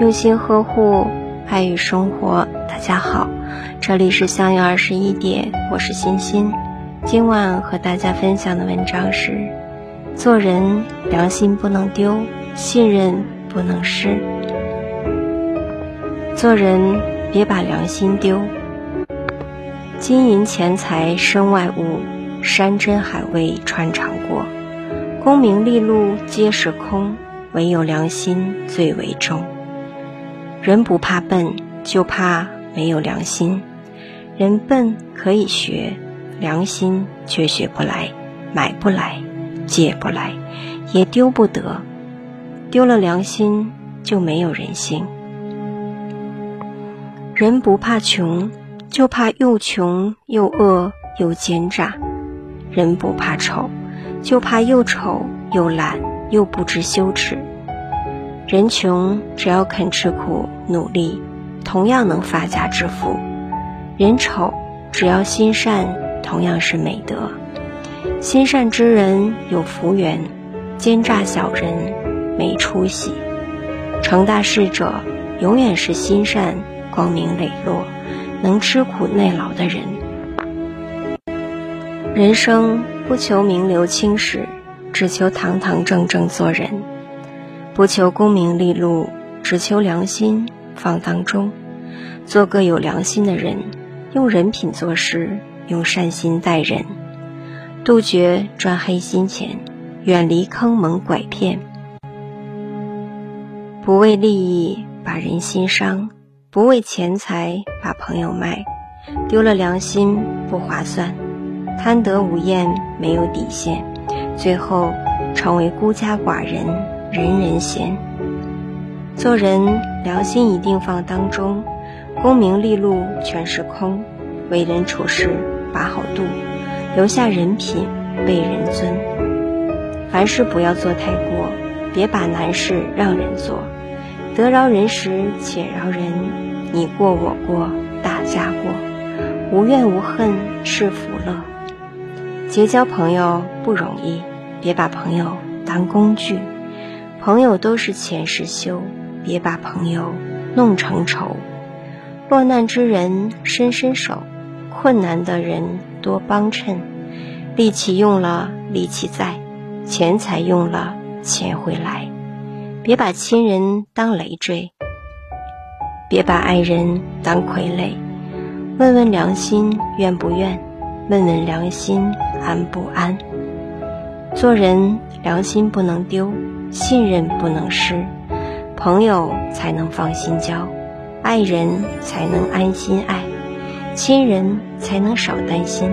用心呵护，爱与生活。大家好，这里是相约二十一点，我是欣欣。今晚和大家分享的文章是：做人良心不能丢，信任不能失。做人别把良心丢。金银钱财身外物，山珍海味穿肠过。功名利禄皆是空，唯有良心最为重。人不怕笨，就怕没有良心。人笨可以学，良心却学不来，买不来，借不来，也丢不得。丢了良心，就没有人性。人不怕穷，就怕又穷又饿又奸诈；人不怕丑，就怕又丑又懒又不知羞耻。人穷，只要肯吃苦努力，同样能发家致富；人丑，只要心善，同样是美德。心善之人有福缘，奸诈小人没出息。成大事者，永远是心善、光明磊落、能吃苦耐劳的人。人生不求名留青史，只求堂堂正正做人。不求功名利禄，只求良心放当中。做个有良心的人，用人品做事，用善心待人，杜绝赚黑心钱，远离坑蒙拐骗。不为利益把人心伤，不为钱财把朋友卖，丢了良心不划算。贪得无厌没有底线，最后成为孤家寡人。人人贤，做人良心一定放当中，功名利禄全是空，为人处事把好度，留下人品被人尊。凡事不要做太过，别把难事让人做，得饶人时且饶人，你过我过大家过，无怨无恨是福乐。结交朋友不容易，别把朋友当工具。朋友都是前世修，别把朋友弄成仇。落难之人伸伸手，困难的人多帮衬。力气用了，力气在；钱财用了，钱会来。别把亲人当累赘，别把爱人当傀儡。问问良心愿不愿？问问良心安不安？做人良心不能丢。信任不能失，朋友才能放心交，爱人才能安心爱，亲人才能少担心，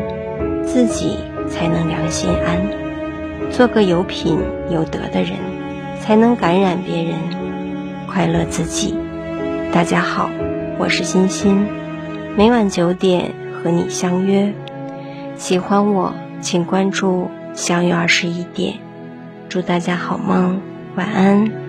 自己才能良心安。做个有品有德的人，才能感染别人，快乐自己。大家好，我是欣欣，每晚九点和你相约。喜欢我，请关注“相约二十一点”。祝大家好梦，晚安。